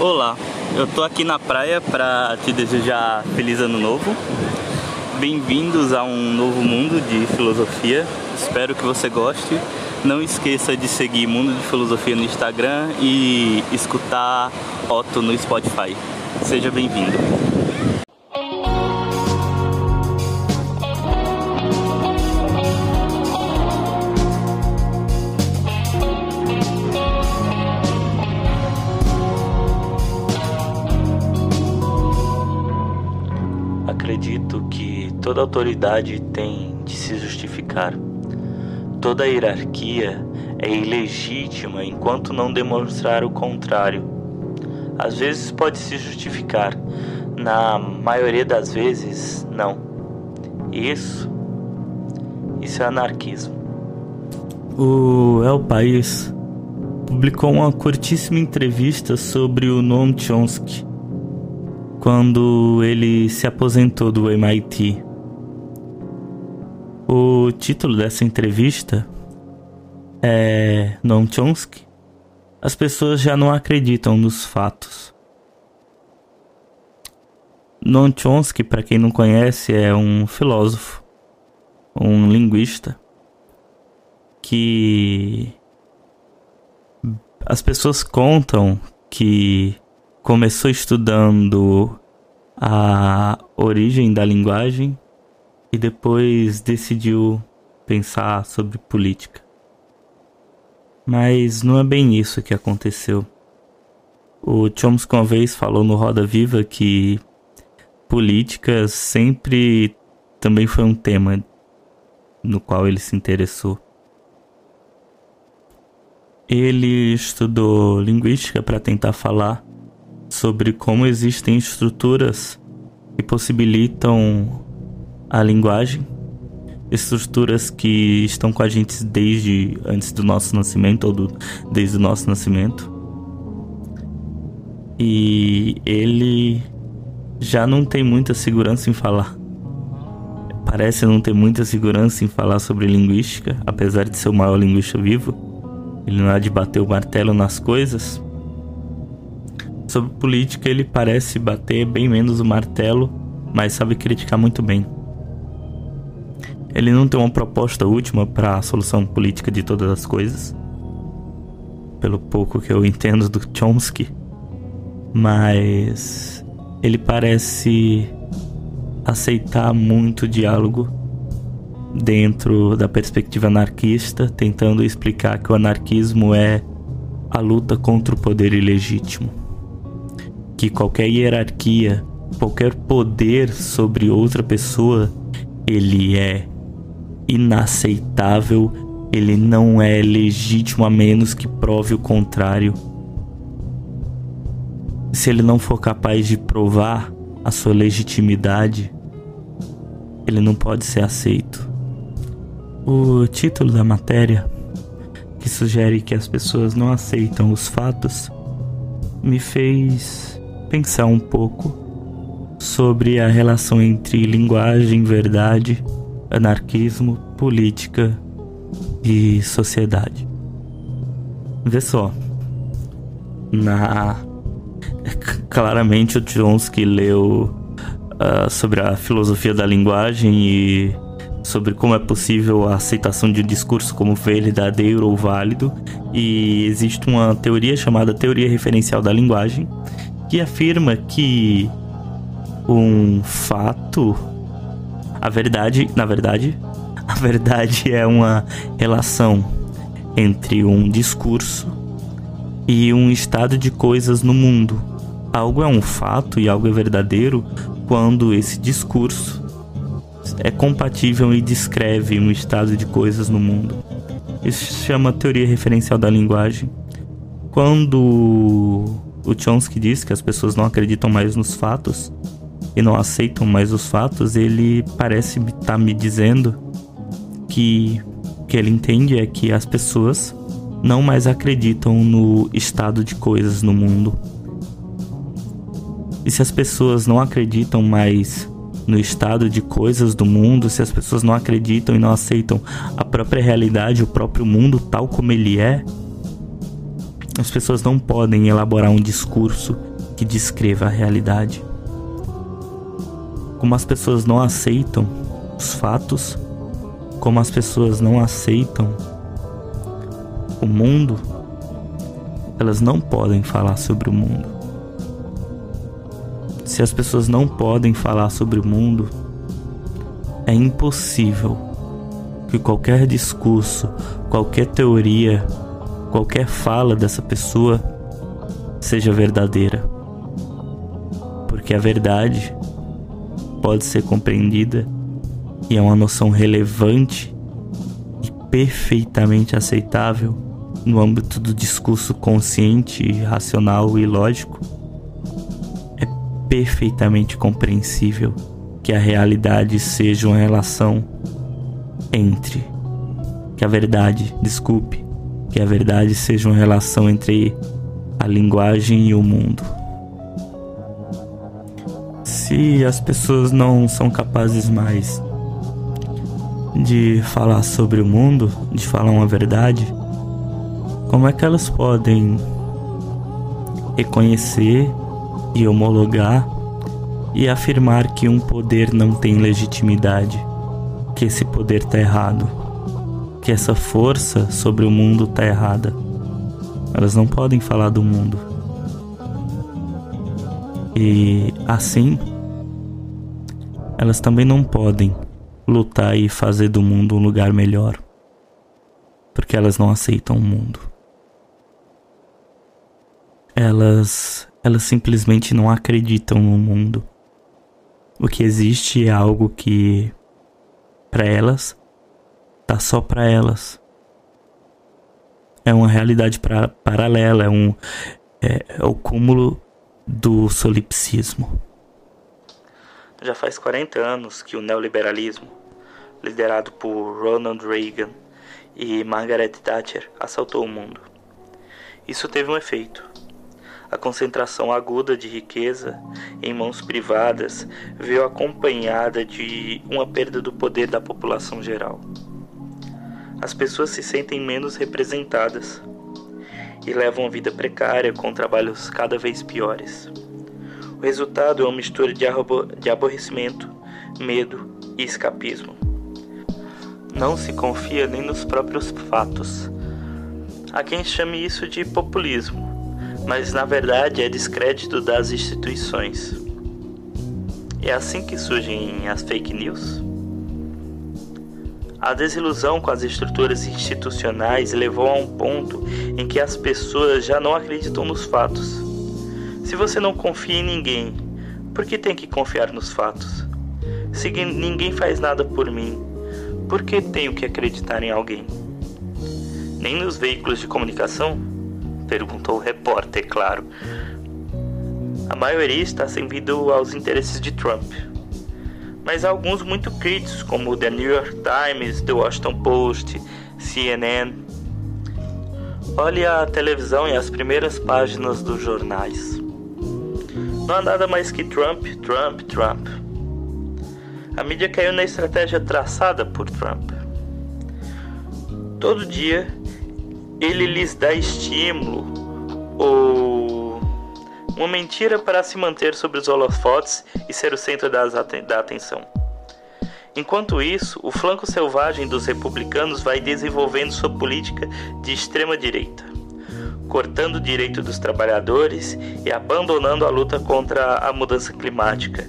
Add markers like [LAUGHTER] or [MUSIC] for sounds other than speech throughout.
Olá, eu tô aqui na praia para te desejar feliz ano novo. Bem-vindos a um novo mundo de filosofia. Espero que você goste. Não esqueça de seguir Mundo de Filosofia no Instagram e escutar Otto no Spotify. Seja bem-vindo. Toda autoridade tem de se justificar. Toda hierarquia é ilegítima enquanto não demonstrar o contrário. Às vezes pode se justificar, na maioria das vezes, não. Isso, isso é anarquismo. O El País publicou uma curtíssima entrevista sobre o Noam Chomsky quando ele se aposentou do MIT. O título dessa entrevista é Noam Chomsky. As pessoas já não acreditam nos fatos. Noam Chomsky, para quem não conhece, é um filósofo, um linguista que as pessoas contam que começou estudando a origem da linguagem e depois decidiu pensar sobre política. Mas não é bem isso que aconteceu. O Chomsky uma vez falou no Roda Viva que política sempre também foi um tema no qual ele se interessou. Ele estudou linguística para tentar falar sobre como existem estruturas que possibilitam a linguagem, estruturas que estão com a gente desde antes do nosso nascimento ou do, desde o nosso nascimento. E ele já não tem muita segurança em falar. Parece não ter muita segurança em falar sobre linguística, apesar de ser o maior linguista vivo. Ele não há de bater o martelo nas coisas. Sobre política, ele parece bater bem menos o martelo, mas sabe criticar muito bem. Ele não tem uma proposta última para a solução política de todas as coisas, pelo pouco que eu entendo do Chomsky, mas ele parece aceitar muito diálogo dentro da perspectiva anarquista, tentando explicar que o anarquismo é a luta contra o poder ilegítimo. Que qualquer hierarquia, qualquer poder sobre outra pessoa, ele é inaceitável, ele não é legítimo a menos que prove o contrário. Se ele não for capaz de provar a sua legitimidade, ele não pode ser aceito. O título da matéria, que sugere que as pessoas não aceitam os fatos, me fez pensar um pouco sobre a relação entre linguagem, verdade, anarquismo, política e sociedade. Vê só, na [LAUGHS] claramente o Chomsky leu uh, sobre a filosofia da linguagem e sobre como é possível a aceitação de um discurso como verdadeiro ou válido e existe uma teoria chamada teoria referencial da linguagem que afirma que um fato, a verdade, na verdade, a verdade é uma relação entre um discurso e um estado de coisas no mundo. Algo é um fato e algo é verdadeiro quando esse discurso é compatível e descreve um estado de coisas no mundo. Isso se chama teoria referencial da linguagem. Quando o Chomsky diz que as pessoas não acreditam mais nos fatos e não aceitam mais os fatos, ele parece estar tá me dizendo que o que ele entende é que as pessoas não mais acreditam no estado de coisas no mundo. E se as pessoas não acreditam mais no estado de coisas do mundo, se as pessoas não acreditam e não aceitam a própria realidade, o próprio mundo tal como ele é, as pessoas não podem elaborar um discurso que descreva a realidade. Como as pessoas não aceitam os fatos, como as pessoas não aceitam o mundo, elas não podem falar sobre o mundo. Se as pessoas não podem falar sobre o mundo, é impossível que qualquer discurso, qualquer teoria, qualquer fala dessa pessoa seja verdadeira. Porque a verdade pode ser compreendida e é uma noção relevante e perfeitamente aceitável no âmbito do discurso consciente, racional e lógico, é perfeitamente compreensível que a realidade seja uma relação entre que a verdade, desculpe, que a verdade seja uma relação entre a linguagem e o mundo. Se as pessoas não são capazes mais de falar sobre o mundo, de falar uma verdade, como é que elas podem reconhecer e homologar e afirmar que um poder não tem legitimidade, que esse poder está errado, que essa força sobre o mundo está errada? Elas não podem falar do mundo. E assim, elas também não podem lutar e fazer do mundo um lugar melhor, porque elas não aceitam o mundo. Elas, elas simplesmente não acreditam no mundo. O que existe é algo que para elas tá só para elas. É uma realidade pra, paralela, é um é, é o cúmulo do solipsismo. Já faz 40 anos que o neoliberalismo liderado por Ronald Reagan e Margaret Thatcher, assaltou o mundo. Isso teve um efeito. A concentração aguda de riqueza em mãos privadas veio acompanhada de uma perda do poder da população geral. As pessoas se sentem menos representadas e levam uma vida precária com trabalhos cada vez piores. O resultado é uma mistura de, de aborrecimento, medo e escapismo não se confia nem nos próprios fatos. Há quem chame isso de populismo, mas na verdade é descrédito das instituições. É assim que surgem as fake news. A desilusão com as estruturas institucionais levou a um ponto em que as pessoas já não acreditam nos fatos. Se você não confia em ninguém, por que tem que confiar nos fatos? Se ninguém faz nada por mim, por que tenho que acreditar em alguém? Nem nos veículos de comunicação? Perguntou o repórter, claro. A maioria está servindo aos interesses de Trump. Mas há alguns muito críticos, como o The New York Times, The Washington Post, CNN. Olhe a televisão e as primeiras páginas dos jornais. Não há nada mais que Trump, Trump, Trump. A mídia caiu na estratégia traçada por Trump. Todo dia ele lhes dá estímulo ou uma mentira para se manter sobre os holofotes e ser o centro das, da atenção. Enquanto isso, o flanco selvagem dos republicanos vai desenvolvendo sua política de extrema direita, cortando o direito dos trabalhadores e abandonando a luta contra a mudança climática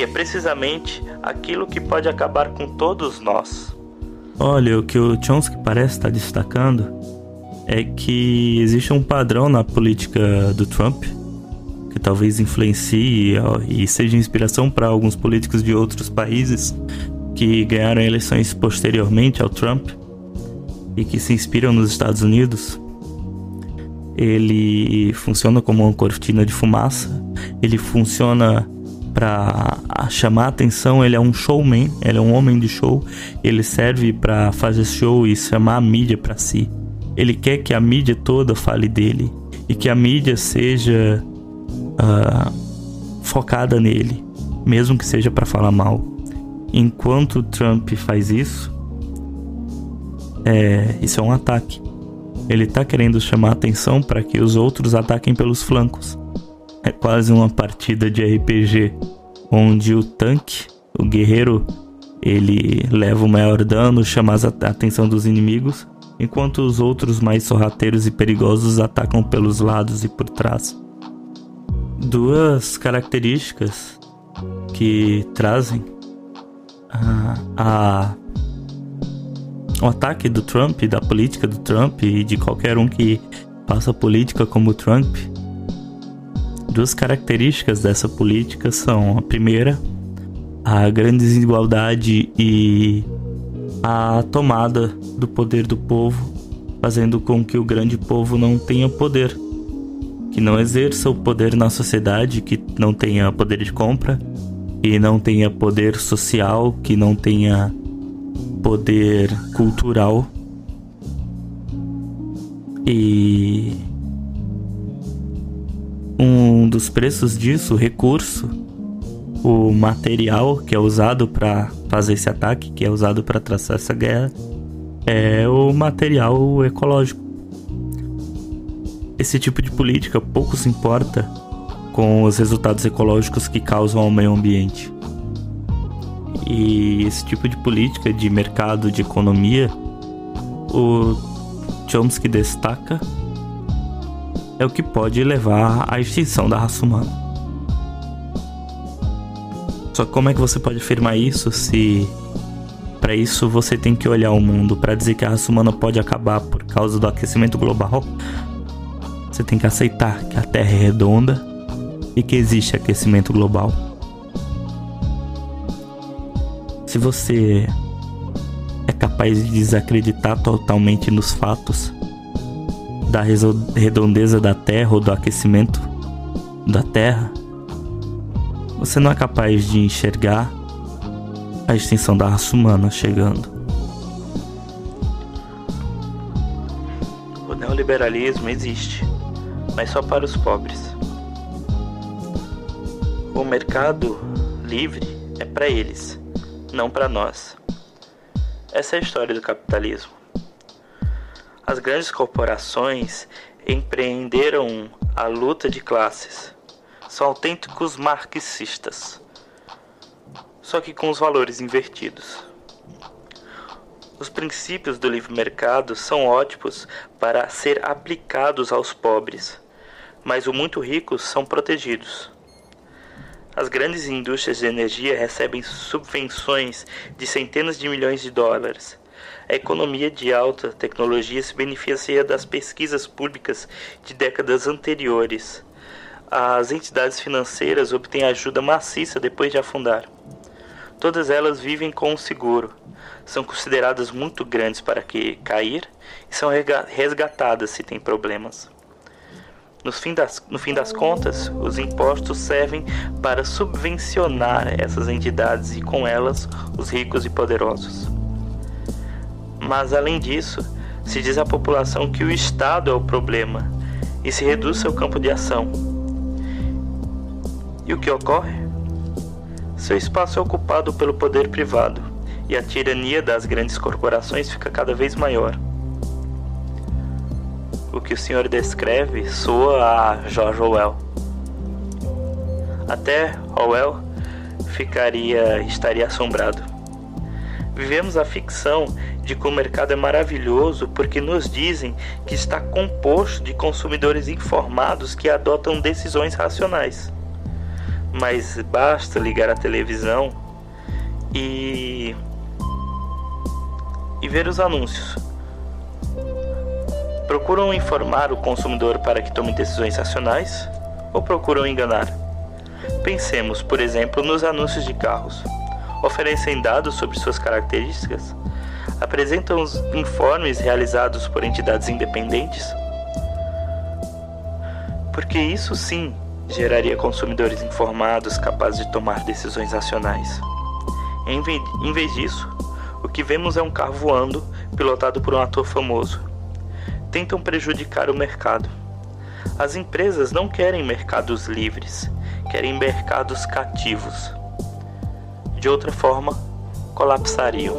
que é precisamente aquilo que pode acabar com todos nós. Olha, o que o Chomsky parece estar destacando é que existe um padrão na política do Trump que talvez influencie e seja inspiração para alguns políticos de outros países que ganharam eleições posteriormente ao Trump e que se inspiram nos Estados Unidos. Ele funciona como uma cortina de fumaça, ele funciona para chamar atenção, ele é um showman, ele é um homem de show, ele serve para fazer show e chamar a mídia para si. Ele quer que a mídia toda fale dele e que a mídia seja uh, focada nele, mesmo que seja para falar mal. Enquanto Trump faz isso, é, isso é um ataque. Ele está querendo chamar atenção para que os outros ataquem pelos flancos. é quase uma partida de RPG, onde o tanque, o guerreiro, ele leva o maior dano, chama a atenção dos inimigos, enquanto os outros mais sorrateiros e perigosos atacam pelos lados e por trás. Duas características que trazem a, a o ataque do Trump, da política do Trump e de qualquer um que faça política como o Trump. Duas características dessa política são a primeira, a grande desigualdade e a tomada do poder do povo, fazendo com que o grande povo não tenha poder, que não exerça o poder na sociedade, que não tenha poder de compra, e não tenha poder social, que não tenha poder cultural e um dos preços disso, o recurso, o material que é usado para fazer esse ataque, que é usado para traçar essa guerra, é o material ecológico. Esse tipo de política pouco se importa com os resultados ecológicos que causam ao meio ambiente. E esse tipo de política de mercado, de economia, o Chomsky destaca é o que pode levar à extinção da raça humana. Só como é que você pode afirmar isso se para isso você tem que olhar o mundo para dizer que a raça humana pode acabar por causa do aquecimento global? Você tem que aceitar que a Terra é redonda e que existe aquecimento global. Se você é capaz de desacreditar totalmente nos fatos da redondeza da Terra ou do aquecimento da Terra, você não é capaz de enxergar a extinção da raça humana chegando. O neoliberalismo existe, mas só para os pobres. O mercado livre é para eles não para nós. Essa é a história do capitalismo. As grandes corporações empreenderam a luta de classes. São autênticos marxistas, só que com os valores invertidos. Os princípios do livre mercado são ótimos para ser aplicados aos pobres, mas os muito ricos são protegidos. As grandes indústrias de energia recebem subvenções de centenas de milhões de dólares. A economia de alta tecnologia se beneficia das pesquisas públicas de décadas anteriores. As entidades financeiras obtêm ajuda maciça depois de afundar. Todas elas vivem com um seguro. São consideradas muito grandes para que cair e são resgatadas se têm problemas. No fim, das, no fim das contas, os impostos servem para subvencionar essas entidades e, com elas, os ricos e poderosos. Mas, além disso, se diz à população que o Estado é o problema e se reduz seu campo de ação. E o que ocorre? Seu espaço é ocupado pelo poder privado e a tirania das grandes corporações fica cada vez maior o que o senhor descreve soa a George Orwell. Até Orwell ficaria estaria assombrado. Vivemos a ficção de que o mercado é maravilhoso porque nos dizem que está composto de consumidores informados que adotam decisões racionais. Mas basta ligar a televisão e e ver os anúncios Procuram informar o consumidor para que tome decisões racionais ou procuram enganar? Pensemos, por exemplo, nos anúncios de carros. Oferecem dados sobre suas características? Apresentam os informes realizados por entidades independentes? Porque isso sim geraria consumidores informados capazes de tomar decisões racionais. Em vez disso, o que vemos é um carro voando pilotado por um ator famoso tentam prejudicar o mercado. As empresas não querem mercados livres, querem mercados cativos. De outra forma, colapsariam.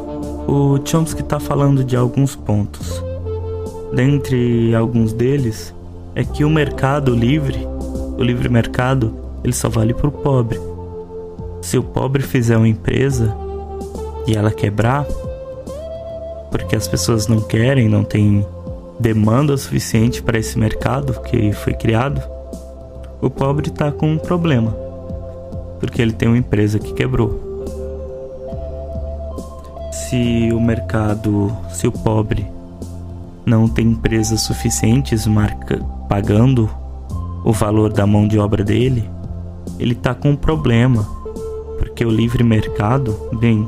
O Chomsky está falando de alguns pontos. Dentre alguns deles, é que o mercado livre O livre mercado, ele só vale para o pobre. Se o pobre fizer uma empresa e ela quebrar, porque as pessoas não querem, não tem demanda suficiente para esse mercado que foi criado, o pobre está com um problema, porque ele tem uma empresa que quebrou. Se o mercado, se o pobre não tem empresas suficientes marca, pagando o valor da mão de obra dele, ele está com um problema, porque o livre mercado, bem,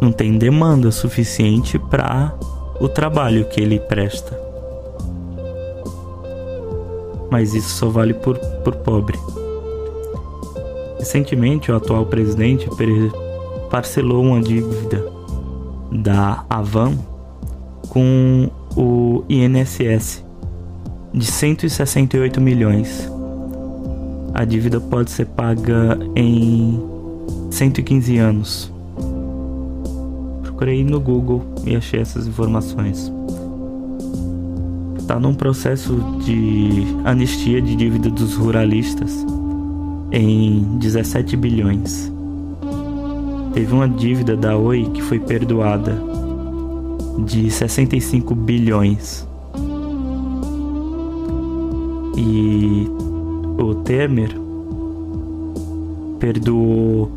não tem demanda suficiente para o trabalho que ele presta. Mas isso só vale por, por pobre. Recentemente, o atual presidente parcelou uma dívida da Avan com o INSS de 168 milhões. A dívida pode ser paga em 115 anos. Procurei no Google e achei essas informações. Está num processo de anistia de dívida dos ruralistas em 17 bilhões. Teve uma dívida da Oi que foi perdoada de 65 bilhões. E o Temer perdoou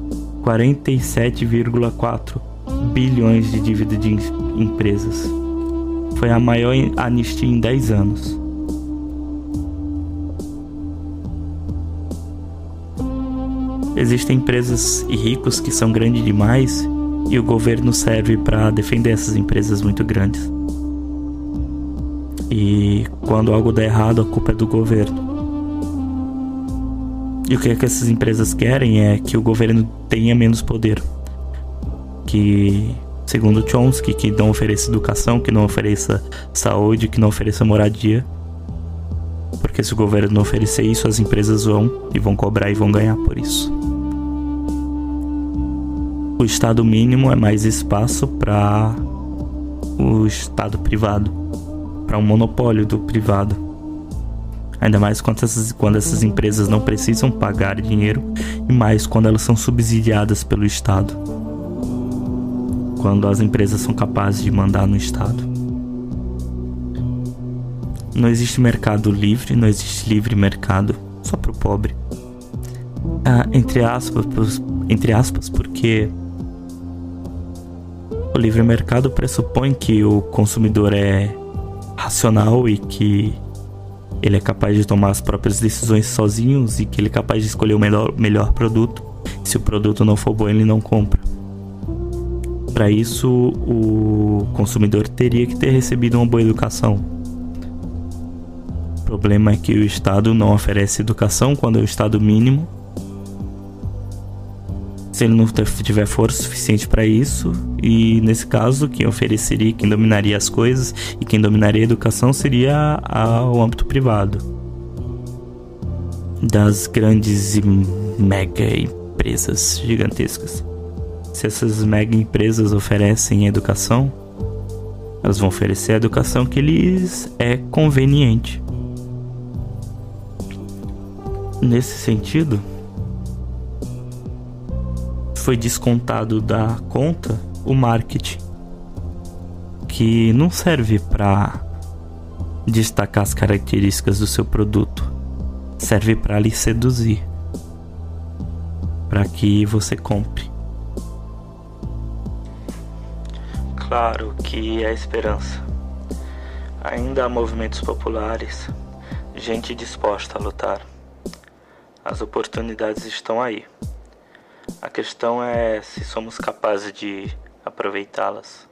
47,4 bilhões de dívida de empresas. Foi a maior anistia em 10 anos. Existem empresas e ricos que são grandes demais e o governo serve para defender essas empresas muito grandes. E quando algo der errado, a culpa é do governo. E o que, é que essas empresas querem é que o governo tenha menos poder. Que, segundo Chomsky, que não ofereça educação, que não ofereça saúde, que não ofereça moradia. Porque se o governo não oferecer isso, as empresas vão e vão cobrar e vão ganhar por isso o Estado mínimo é mais espaço para o Estado privado, para um monopólio do privado. Ainda mais quando essas, quando essas empresas não precisam pagar dinheiro e mais quando elas são subsidiadas pelo Estado. Quando as empresas são capazes de mandar no Estado. Não existe mercado livre, não existe livre mercado só para o pobre. Ah, entre aspas, entre aspas, porque o livre mercado pressupõe que o consumidor é racional e que ele é capaz de tomar as próprias decisões sozinhos e que ele é capaz de escolher o melhor, melhor produto. Se o produto não for bom, ele não compra. Para isso, o consumidor teria que ter recebido uma boa educação. O problema é que o Estado não oferece educação quando é o Estado mínimo se ele não tiver força suficiente para isso. E nesse caso, quem ofereceria, quem dominaria as coisas e quem dominaria a educação seria o âmbito privado das grandes e mega empresas gigantescas. Se essas mega empresas oferecem educação, elas vão oferecer a educação que lhes é conveniente. Nesse sentido, foi descontado da conta o marketing, que não serve para destacar as características do seu produto, serve para lhe seduzir, para que você compre. Claro que há esperança. Ainda há movimentos populares, gente disposta a lutar. As oportunidades estão aí. A questão é se somos capazes de aproveitá-las.